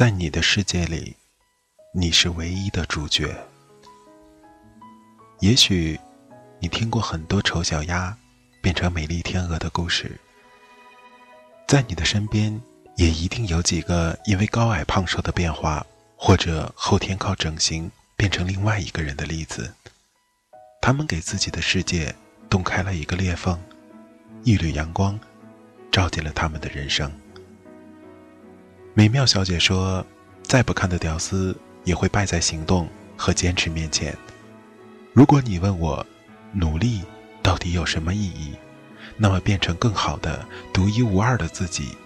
在你的世界里，你是唯一的主角。也许你听过很多丑小鸭变成美丽天鹅的故事，在你的身边也一定有几个因为高矮胖瘦的变化，或者后天靠整形变成另外一个人的例子。他们给自己的世界洞开了一个裂缝，一缕阳光照进了他们的人生。美妙小姐说：“再不堪的屌丝也会败在行动和坚持面前。如果你问我，努力到底有什么意义？那么变成更好的、独一无二的自己，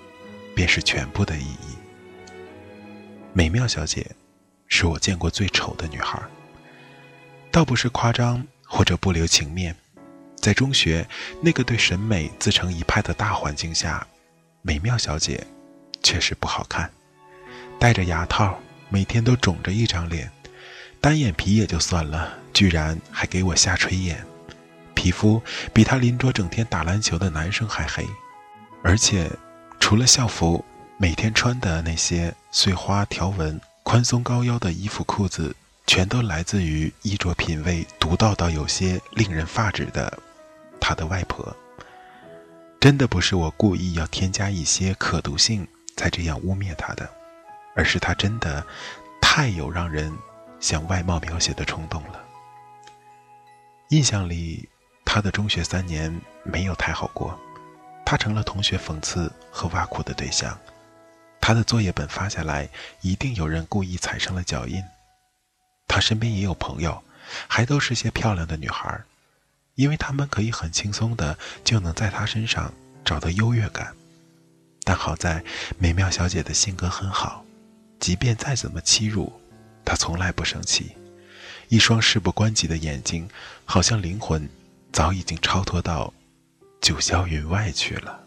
便是全部的意义。”美妙小姐，是我见过最丑的女孩。倒不是夸张或者不留情面，在中学那个对审美自成一派的大环境下，美妙小姐。确实不好看，戴着牙套，每天都肿着一张脸，单眼皮也就算了，居然还给我下垂眼，皮肤比他邻桌整天打篮球的男生还黑，而且除了校服，每天穿的那些碎花条纹、宽松高腰的衣服裤子，全都来自于衣着品味独到到有些令人发指的他的外婆。真的不是我故意要添加一些可读性。才这样污蔑他的，而是他真的太有让人想外貌描写的冲动了。印象里，他的中学三年没有太好过，他成了同学讽刺和挖苦的对象。他的作业本发下来，一定有人故意踩上了脚印。他身边也有朋友，还都是些漂亮的女孩，因为他们可以很轻松的就能在他身上找到优越感。但好在美妙小姐的性格很好，即便再怎么欺辱，她从来不生气。一双事不关己的眼睛，好像灵魂早已经超脱到九霄云外去了。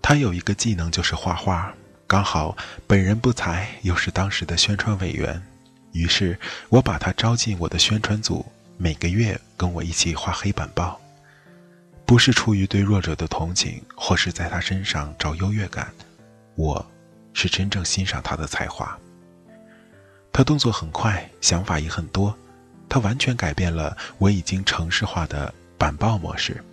她有一个技能，就是画画。刚好本人不才，又是当时的宣传委员，于是我把他招进我的宣传组，每个月跟我一起画黑板报。不是出于对弱者的同情，或是在他身上找优越感，我是真正欣赏他的才华。他动作很快，想法也很多，他完全改变了我已经城市化的板报模式，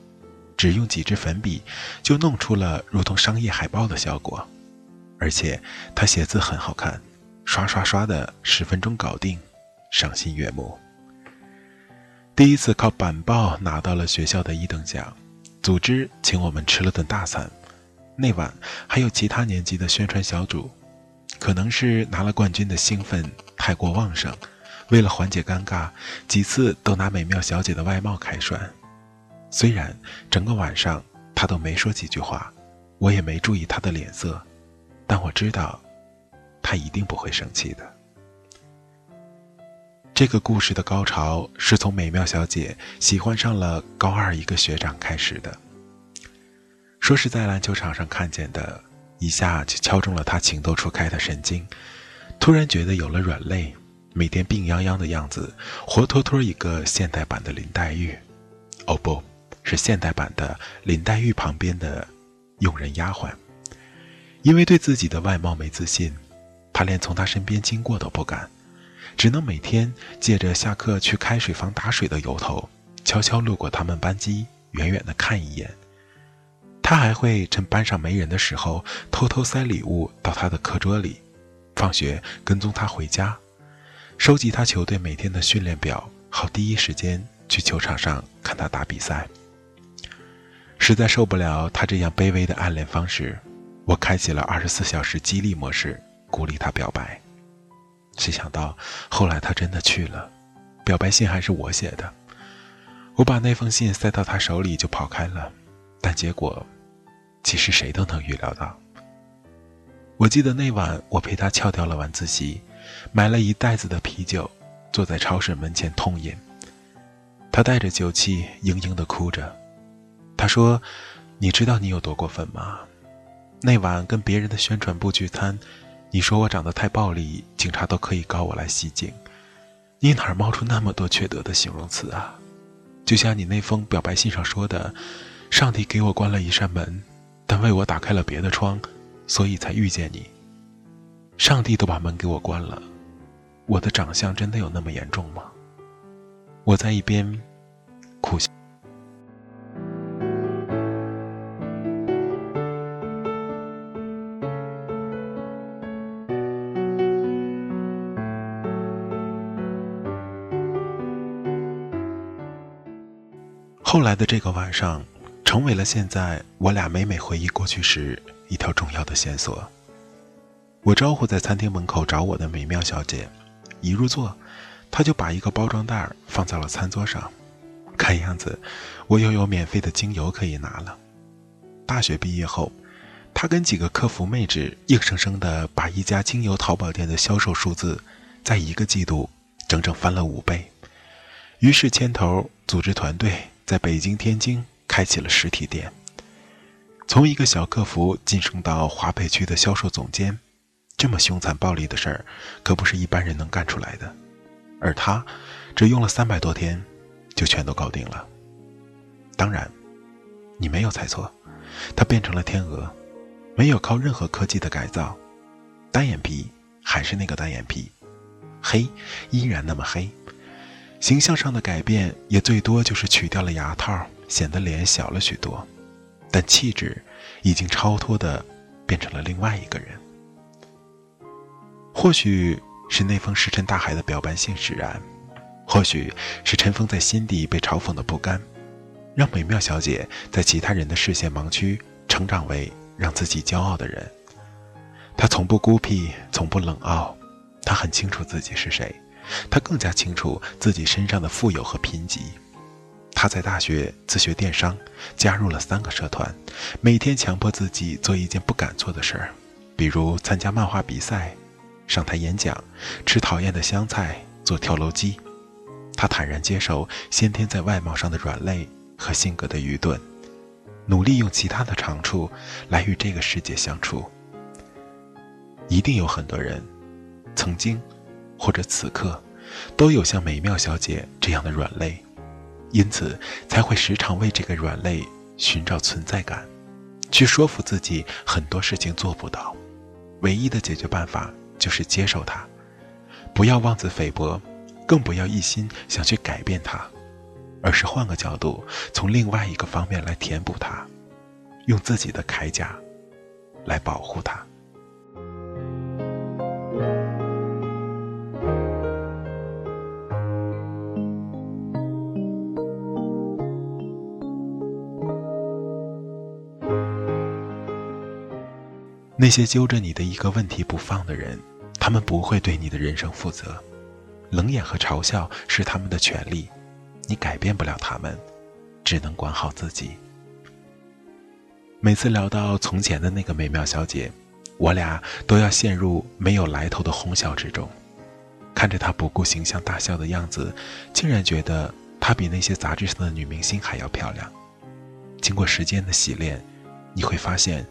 只用几支粉笔就弄出了如同商业海报的效果。而且他写字很好看，刷刷刷的十分钟搞定，赏心悦目。第一次靠板报拿到了学校的一等奖，组织请我们吃了顿大餐。那晚还有其他年级的宣传小组，可能是拿了冠军的兴奋太过旺盛，为了缓解尴尬，几次都拿美妙小姐的外貌开涮。虽然整个晚上她都没说几句话，我也没注意她的脸色。但我知道，他一定不会生气的。这个故事的高潮是从美妙小姐喜欢上了高二一个学长开始的。说是在篮球场上看见的，一下就敲中了他情窦初开的神经，突然觉得有了软肋，每天病殃殃的样子，活脱脱一个现代版的林黛玉。哦，不是现代版的林黛玉旁边的佣人丫鬟。因为对自己的外貌没自信，他连从他身边经过都不敢，只能每天借着下课去开水房打水的由头，悄悄路过他们班级，远远的看一眼。他还会趁班上没人的时候，偷偷塞礼物到他的课桌里，放学跟踪他回家，收集他球队每天的训练表，好第一时间去球场上看他打比赛。实在受不了他这样卑微的暗恋方式，我开启了二十四小时激励模式，鼓励他表白。谁想到后来他真的去了，表白信还是我写的，我把那封信塞到他手里就跑开了，但结果。其实谁都能预料到。我记得那晚，我陪他翘掉了晚自习，买了一袋子的啤酒，坐在超市门前痛饮。他带着酒气，嘤嘤地哭着。他说：“你知道你有多过分吗？那晚跟别人的宣传部聚餐，你说我长得太暴力，警察都可以告我来袭警。你哪儿冒出那么多缺德的形容词啊？就像你那封表白信上说的，上帝给我关了一扇门。”但为我打开了别的窗，所以才遇见你。上帝都把门给我关了，我的长相真的有那么严重吗？我在一边苦笑。后来的这个晚上。成为了现在我俩每每回忆过去时一条重要的线索。我招呼在餐厅门口找我的美妙小姐，一入座，她就把一个包装袋放在了餐桌上，看样子我又有免费的精油可以拿了。大学毕业后，她跟几个客服妹纸硬生生的把一家精油淘宝店的销售数字，在一个季度整整翻了五倍，于是牵头组织团队在北京、天津。开启了实体店，从一个小客服晋升到华北区的销售总监，这么凶残暴力的事儿，可不是一般人能干出来的。而他，只用了三百多天，就全都搞定了。当然，你没有猜错，他变成了天鹅，没有靠任何科技的改造，单眼皮还是那个单眼皮，黑依然那么黑，形象上的改变也最多就是取掉了牙套。显得脸小了许多，但气质已经超脱的变成了另外一个人。或许是那封石沉大海的表白信使然，或许是尘封在心底被嘲讽的不甘，让美妙小姐在其他人的视线盲区成长为让自己骄傲的人。她从不孤僻，从不冷傲，她很清楚自己是谁，他更加清楚自己身上的富有和贫瘠。他在大学自学电商，加入了三个社团，每天强迫自己做一件不敢做的事儿，比如参加漫画比赛、上台演讲、吃讨厌的香菜、做跳楼机。他坦然接受先天在外貌上的软肋和性格的愚钝，努力用其他的长处来与这个世界相处。一定有很多人，曾经或者此刻，都有像美妙小姐这样的软肋。因此，才会时常为这个软肋寻找存在感，去说服自己很多事情做不到。唯一的解决办法就是接受它，不要妄自菲薄，更不要一心想去改变它，而是换个角度，从另外一个方面来填补它，用自己的铠甲来保护它。那些揪着你的一个问题不放的人，他们不会对你的人生负责。冷眼和嘲笑是他们的权利，你改变不了他们，只能管好自己。每次聊到从前的那个美妙小姐，我俩都要陷入没有来头的哄笑之中。看着她不顾形象大笑的样子，竟然觉得她比那些杂志上的女明星还要漂亮。经过时间的洗练，你会发现，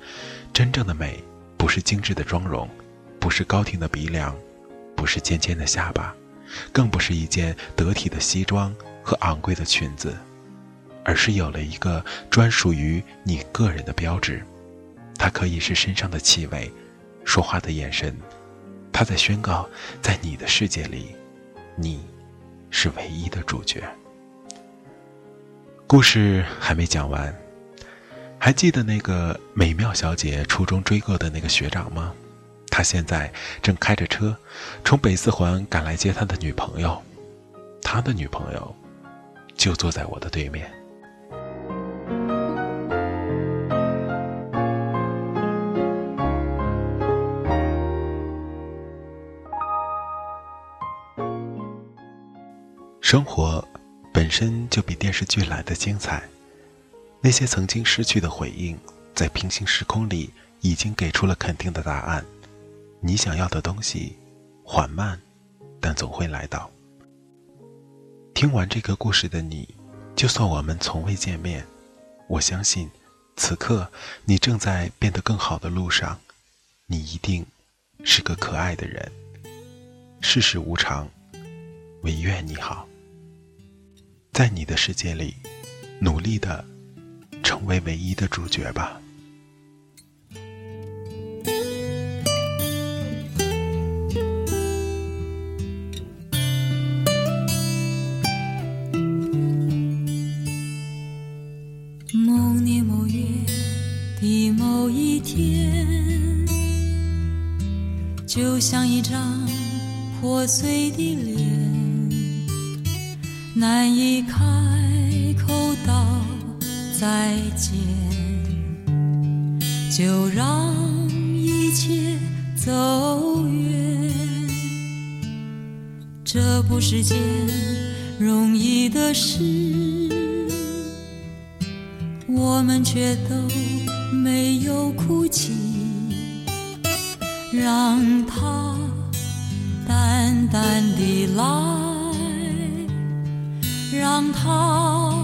真正的美。不是精致的妆容，不是高挺的鼻梁，不是尖尖的下巴，更不是一件得体的西装和昂贵的裙子，而是有了一个专属于你个人的标志。它可以是身上的气味，说话的眼神，它在宣告，在你的世界里，你是唯一的主角。故事还没讲完，还记得那个美妙小姐初中追过的那个学长吗？他现在正开着车，从北四环赶来接他的女朋友，他的女朋友就坐在我的对面。生活。本身就比电视剧来的精彩，那些曾经失去的回应，在平行时空里已经给出了肯定的答案。你想要的东西，缓慢，但总会来到。听完这个故事的你，就算我们从未见面，我相信，此刻你正在变得更好的路上。你一定是个可爱的人。世事无常，唯愿你好。在你的世界里，努力的成为唯一的主角吧。某年某月的某一天，就像一张破碎的脸。难以看再见，就让一切走远。这不是件容易的事，我们却都没有哭泣，让它淡淡地来。让他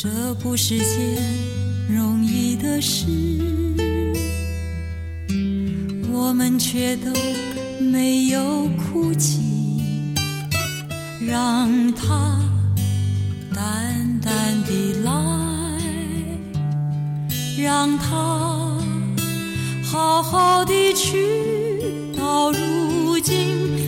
这不是件容易的事，我们却都没有哭泣。让它淡淡的来，让它好好的去。到如今